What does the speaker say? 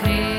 creer.